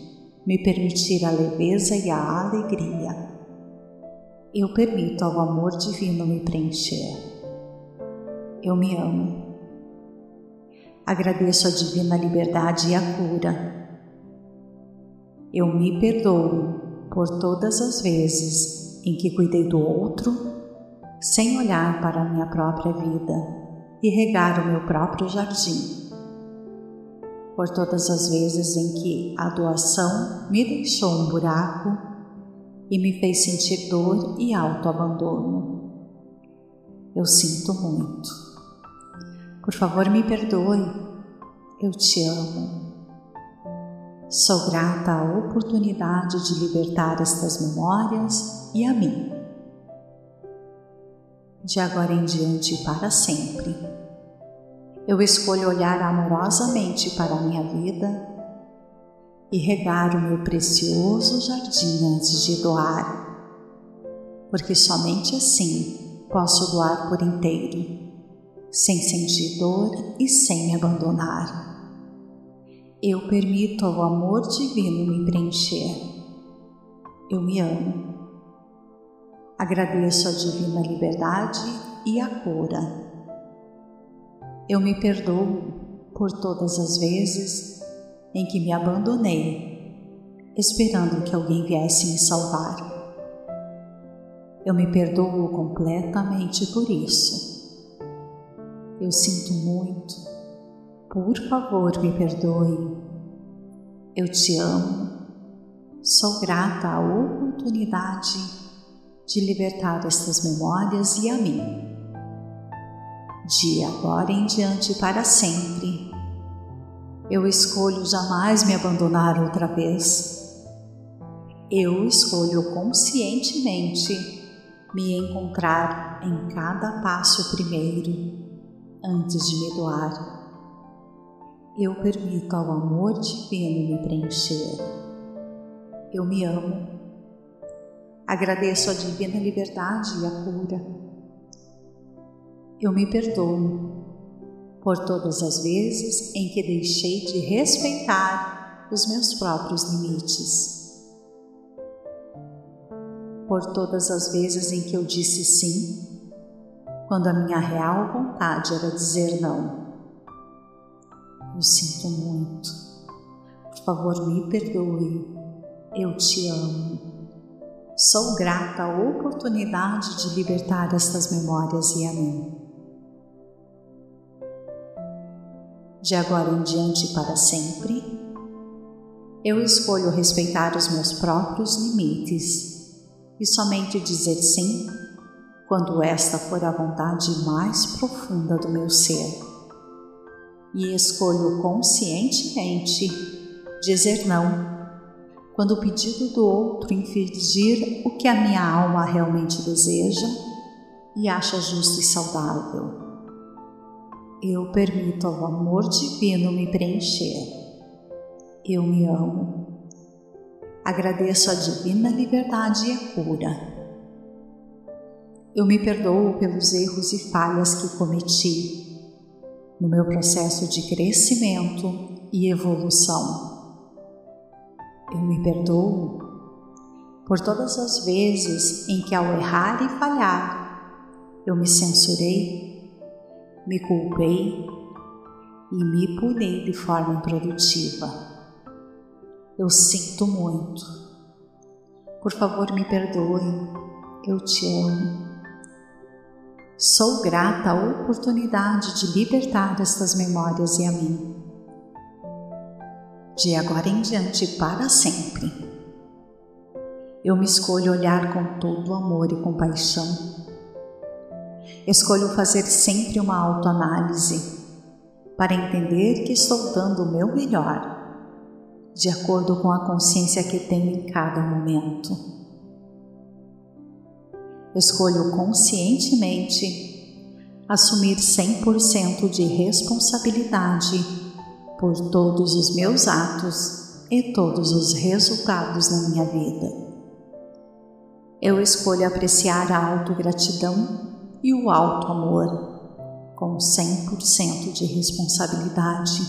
me permitir a leveza e a alegria. Eu permito ao amor divino me preencher. Eu me amo. Agradeço a divina liberdade e a cura. Eu me perdoo por todas as vezes em que cuidei do outro sem olhar para a minha própria vida e regar o meu próprio jardim. Por todas as vezes em que a doação me deixou um buraco e me fez sentir dor e autoabandono. Eu sinto muito. Por favor, me perdoe. Eu te amo. Sou grata à oportunidade de libertar estas memórias e a mim. De agora em diante e para sempre, eu escolho olhar amorosamente para a minha vida e regar o meu precioso jardim antes de doar, porque somente assim posso doar por inteiro, sem sentir dor e sem abandonar eu permito ao amor divino me preencher. Eu me amo. Agradeço a divina liberdade e a cura. Eu me perdoo por todas as vezes em que me abandonei, esperando que alguém viesse me salvar. Eu me perdoo completamente por isso. Eu sinto muito por favor, me perdoe. Eu te amo. Sou grata à oportunidade de libertar estas memórias e a mim. De agora em diante para sempre, eu escolho jamais me abandonar outra vez. Eu escolho conscientemente me encontrar em cada passo primeiro, antes de me doar eu permito ao amor divino me preencher. Eu me amo. Agradeço a divina liberdade e a cura. Eu me perdoo por todas as vezes em que deixei de respeitar os meus próprios limites. Por todas as vezes em que eu disse sim, quando a minha real vontade era dizer não. Eu sinto muito. Por favor, me perdoe. Eu te amo. Sou grata à oportunidade de libertar estas memórias e a mim. De agora em diante para sempre, eu escolho respeitar os meus próprios limites e somente dizer sim quando esta for a vontade mais profunda do meu ser e escolho conscientemente dizer não quando o pedido do outro infligir o que a minha alma realmente deseja e acha justo e saudável. Eu permito ao amor divino me preencher. Eu me amo. Agradeço a divina liberdade e a cura. Eu me perdoo pelos erros e falhas que cometi no meu processo de crescimento e evolução. Eu me perdoo por todas as vezes em que, ao errar e falhar, eu me censurei, me culpei e me punei de forma improdutiva. Eu sinto muito. Por favor, me perdoe. Eu te amo. Sou grata à oportunidade de libertar estas memórias e a mim. De agora em diante, para sempre. Eu me escolho olhar com todo amor e compaixão. Escolho fazer sempre uma autoanálise para entender que estou dando o meu melhor, de acordo com a consciência que tenho em cada momento escolho conscientemente assumir 100% de responsabilidade por todos os meus atos e todos os resultados na minha vida. Eu escolho apreciar a autogratidão e o alto amor com 100% de responsabilidade.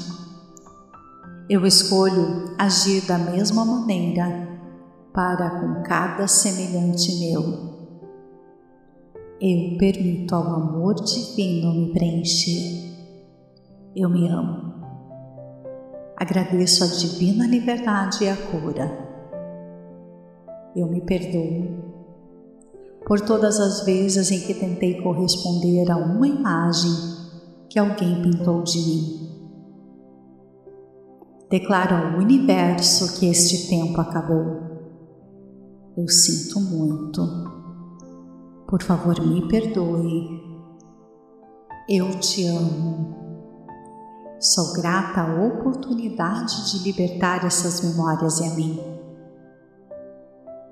Eu escolho agir da mesma maneira para com cada semelhante meu eu permito ao amor divino me preencher. Eu me amo. Agradeço a divina liberdade e a cura. Eu me perdoo por todas as vezes em que tentei corresponder a uma imagem que alguém pintou de mim. Declaro ao universo que este tempo acabou. Eu sinto muito. Por favor, me perdoe. Eu te amo. Sou grata à oportunidade de libertar essas memórias em mim.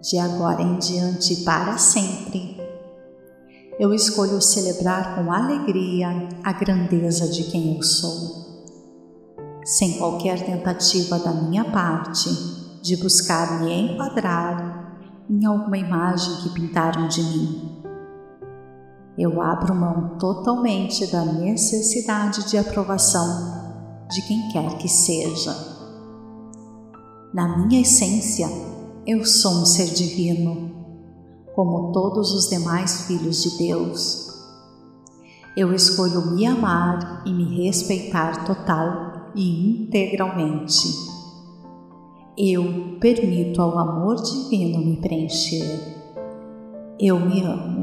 De agora em diante, para sempre, eu escolho celebrar com alegria a grandeza de quem eu sou, sem qualquer tentativa da minha parte de buscar me enquadrar em alguma imagem que pintaram de mim eu abro mão totalmente da necessidade de aprovação de quem quer que seja. Na minha essência, eu sou um ser divino, como todos os demais filhos de Deus. Eu escolho me amar e me respeitar total e integralmente. Eu permito ao amor divino me preencher. Eu me amo.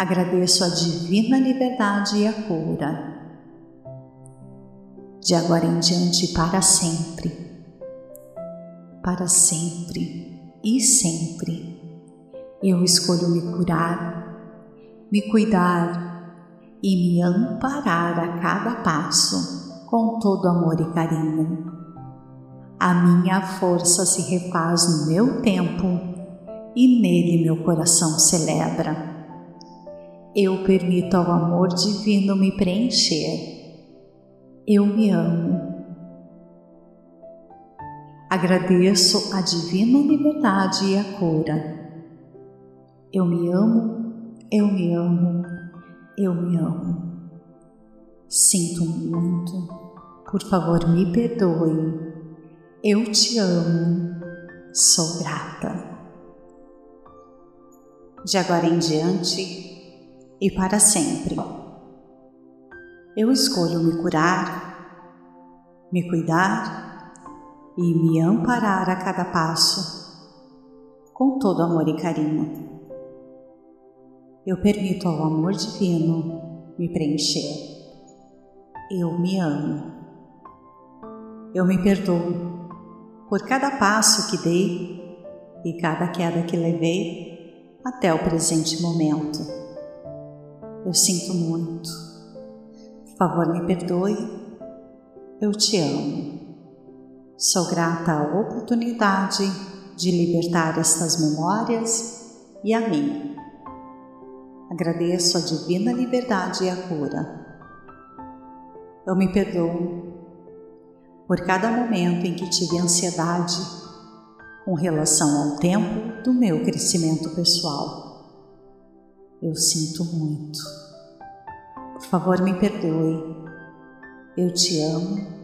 Agradeço a divina liberdade e a cura. De agora em diante, para sempre, para sempre e sempre, eu escolho me curar, me cuidar e me amparar a cada passo com todo amor e carinho. A minha força se refaz no meu tempo e nele meu coração celebra eu permito ao amor divino me preencher. Eu me amo. Agradeço a divina liberdade e a cura. Eu me amo, eu me amo, eu me amo. Sinto muito. Por favor, me perdoe. Eu te amo. Sou grata. De agora em diante, e para sempre. Eu escolho me curar, me cuidar e me amparar a cada passo com todo amor e carinho. Eu permito ao amor divino me preencher. Eu me amo. Eu me perdoo por cada passo que dei e cada queda que levei até o presente momento. Eu sinto muito. Por favor, me perdoe. Eu te amo. Sou grata à oportunidade de libertar estas memórias e a mim. Agradeço a divina liberdade e a cura. Eu me perdoo por cada momento em que tive ansiedade com relação ao tempo do meu crescimento pessoal. Eu sinto muito. Por favor, me perdoe. Eu te amo.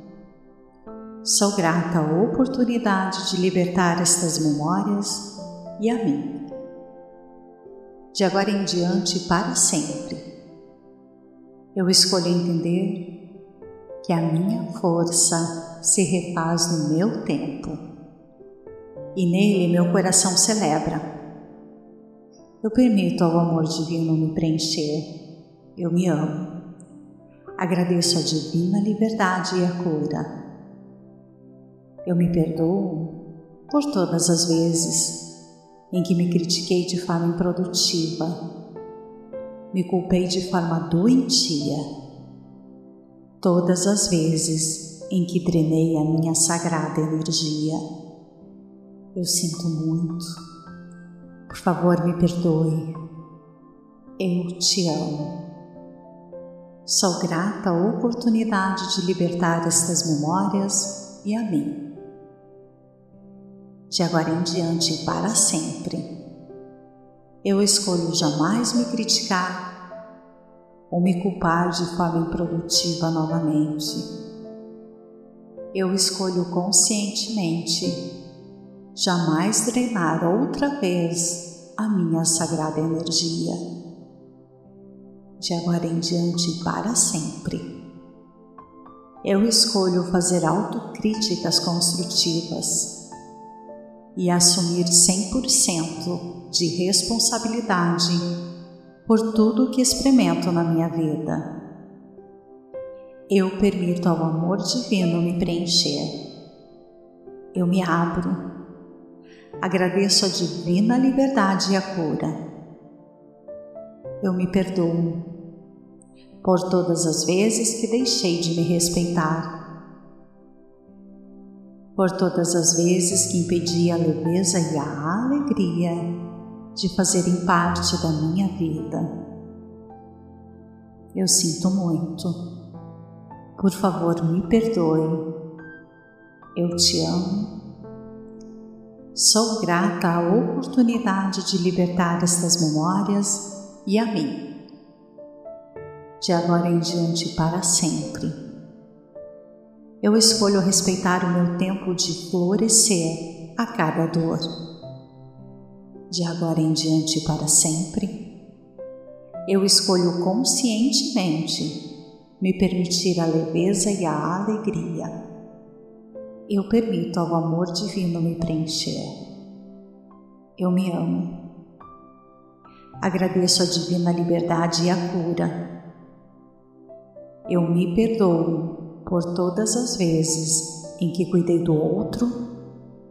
Sou grata à oportunidade de libertar estas memórias e a mim. De agora em diante, para sempre, eu escolho entender que a minha força se refaz no meu tempo e nele meu coração celebra eu permito ao amor divino me preencher. Eu me amo. Agradeço a divina liberdade e a cura. Eu me perdoo por todas as vezes em que me critiquei de forma improdutiva, me culpei de forma doentia, todas as vezes em que drenei a minha sagrada energia. Eu sinto muito por favor, me perdoe. Eu te amo. Sou grata à oportunidade de libertar estas memórias e a mim. De agora em diante e para sempre, eu escolho jamais me criticar ou me culpar de forma improdutiva novamente. Eu escolho conscientemente jamais drenar outra vez a minha sagrada energia. De agora em diante, para sempre. Eu escolho fazer autocríticas construtivas. e assumir 100% de responsabilidade por tudo que experimento na minha vida. Eu permito ao amor divino me preencher. Eu me abro. Agradeço a divina liberdade e a cura. Eu me perdoo por todas as vezes que deixei de me respeitar por todas as vezes que impedi a leveza e a alegria de fazerem parte da minha vida. Eu sinto muito. Por favor, me perdoe. Eu te amo. Sou grata à oportunidade de libertar estas memórias e a mim. De agora em diante para sempre eu escolho respeitar o meu tempo de florescer a cada dor. De agora em diante para sempre, eu escolho conscientemente me permitir a leveza e a alegria. Eu permito ao amor divino me preencher. Eu me amo. Agradeço a divina liberdade e a cura. Eu me perdoo por todas as vezes em que cuidei do outro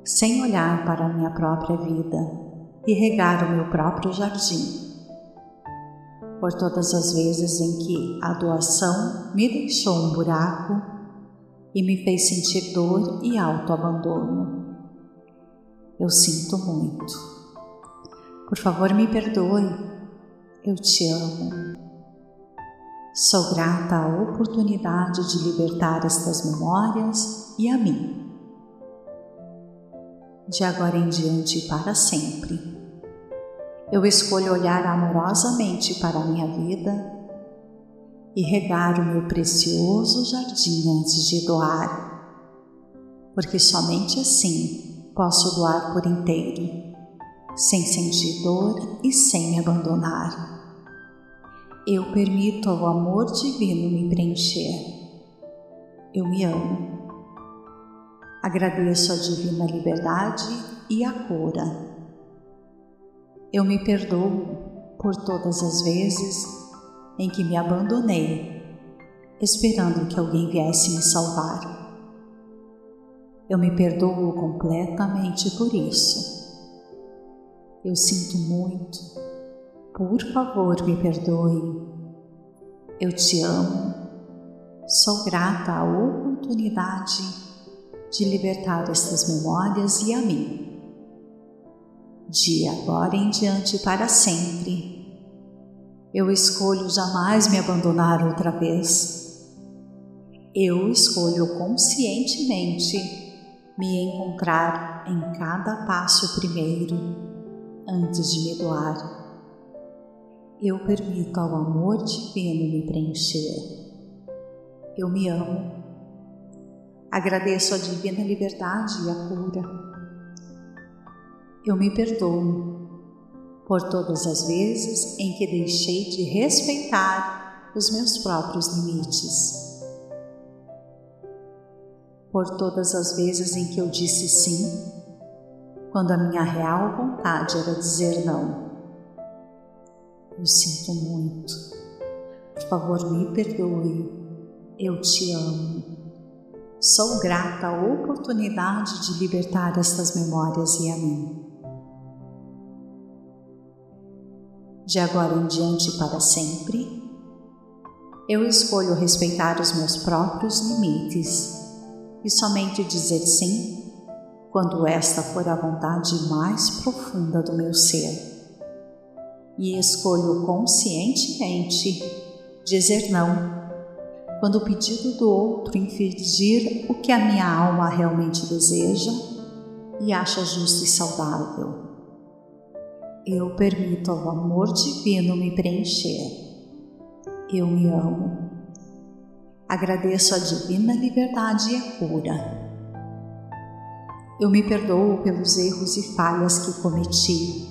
sem olhar para a minha própria vida e regar o meu próprio jardim. Por todas as vezes em que a doação me deixou um buraco e me fez sentir dor e autoabandono. Eu sinto muito. Por favor, me perdoe. Eu te amo. Sou grata à oportunidade de libertar estas memórias e a mim. De agora em diante e para sempre, eu escolho olhar amorosamente para a minha vida e regar o meu precioso jardim antes de doar, porque somente assim posso doar por inteiro, sem sentir dor e sem me abandonar. Eu permito ao amor divino me preencher. Eu me amo. Agradeço a divina liberdade e a cura. Eu me perdoo por todas as vezes em que me abandonei, esperando que alguém viesse me salvar. Eu me perdoo completamente por isso. Eu sinto muito por favor, me perdoe. Eu te amo. Sou grata à oportunidade de libertar estas memórias e a mim. De agora em diante para sempre, eu escolho jamais me abandonar outra vez. Eu escolho conscientemente me encontrar em cada passo primeiro, antes de me doar eu permito ao amor divino me preencher. Eu me amo. Agradeço a divina liberdade e a cura. Eu me perdoo por todas as vezes em que deixei de respeitar os meus próprios limites. Por todas as vezes em que eu disse sim, quando a minha real vontade era dizer não. Eu sinto muito. Por favor, me perdoe. Eu te amo. Sou grata à oportunidade de libertar estas memórias e a mim. De agora em diante para sempre, eu escolho respeitar os meus próprios limites e somente dizer sim quando esta for a vontade mais profunda do meu ser e escolho conscientemente dizer não quando o pedido do outro infligir o que a minha alma realmente deseja e acha justo e saudável. Eu permito ao amor divino me preencher. Eu me amo. Agradeço a divina liberdade e a cura. Eu me perdoo pelos erros e falhas que cometi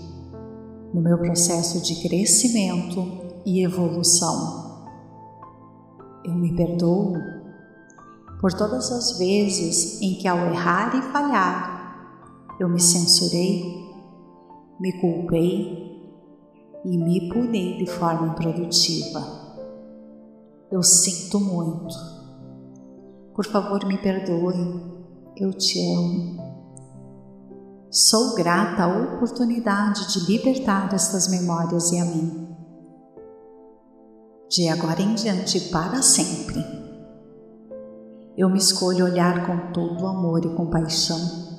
no meu processo de crescimento e evolução. Eu me perdoo por todas as vezes em que, ao errar e falhar, Eu me censurei, me culpei e me puni de forma improdutiva. Eu sinto muito. Por favor, me perdoe. Eu te amo. Sou grata à oportunidade de libertar estas memórias e a mim. De agora em diante, para sempre. Eu me escolho olhar com todo amor e compaixão.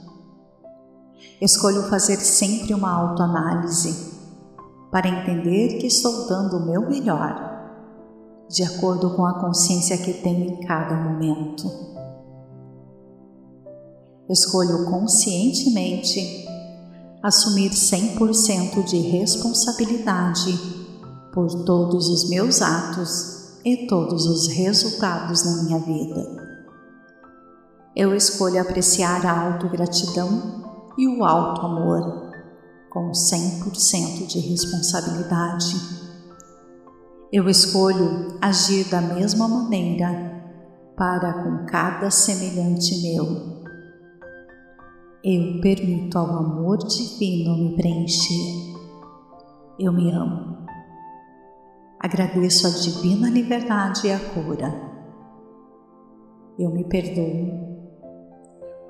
Escolho fazer sempre uma autoanálise para entender que estou dando o meu melhor de acordo com a consciência que tenho em cada momento. Escolho conscientemente assumir 100% de responsabilidade por todos os meus atos e todos os resultados na minha vida. Eu escolho apreciar a autogratidão e o alto amor com 100% de responsabilidade eu escolho agir da mesma maneira para com cada semelhante meu. Eu permito ao amor divino me preencher. Eu me amo. Agradeço a divina liberdade e a cura. Eu me perdoo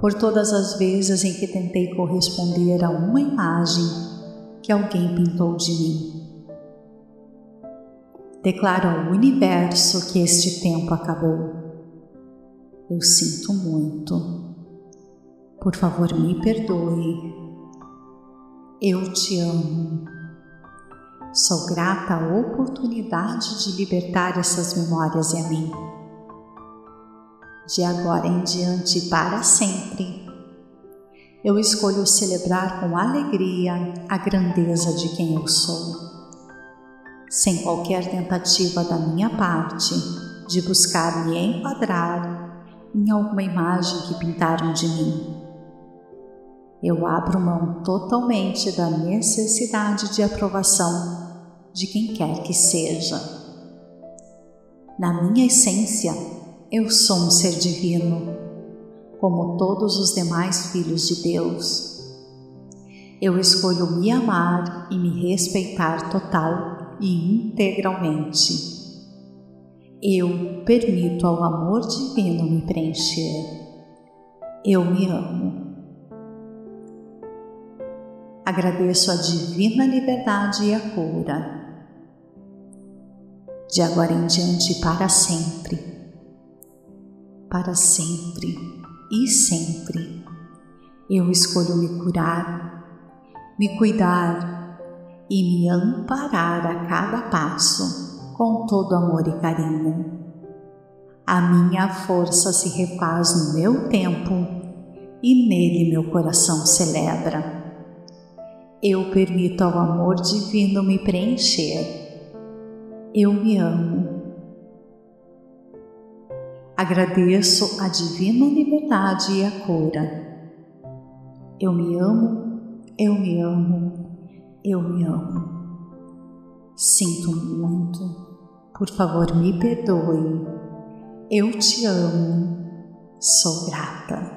por todas as vezes em que tentei corresponder a uma imagem que alguém pintou de mim. Declaro ao universo que este tempo acabou. Eu sinto muito. Por favor, me perdoe. Eu te amo. Sou grata à oportunidade de libertar essas memórias em mim. De agora em diante, para sempre, eu escolho celebrar com alegria a grandeza de quem eu sou sem qualquer tentativa da minha parte de buscar me enquadrar em alguma imagem que pintaram de mim. Eu abro mão totalmente da necessidade de aprovação de quem quer que seja. Na minha essência, eu sou um ser divino, como todos os demais filhos de Deus. Eu escolho me amar e me respeitar total e integralmente. Eu permito ao amor divino me preencher. Eu me amo. Agradeço a divina liberdade e a cura. De agora em diante, para sempre, para sempre e sempre, eu escolho me curar, me cuidar e me amparar a cada passo com todo amor e carinho. A minha força se refaz no meu tempo e nele meu coração celebra. Eu permito ao amor divino me preencher. Eu me amo. Agradeço a divina liberdade e a cura. Eu me amo, eu me amo, eu me amo. Sinto muito, por favor me perdoe. Eu te amo, sou grata.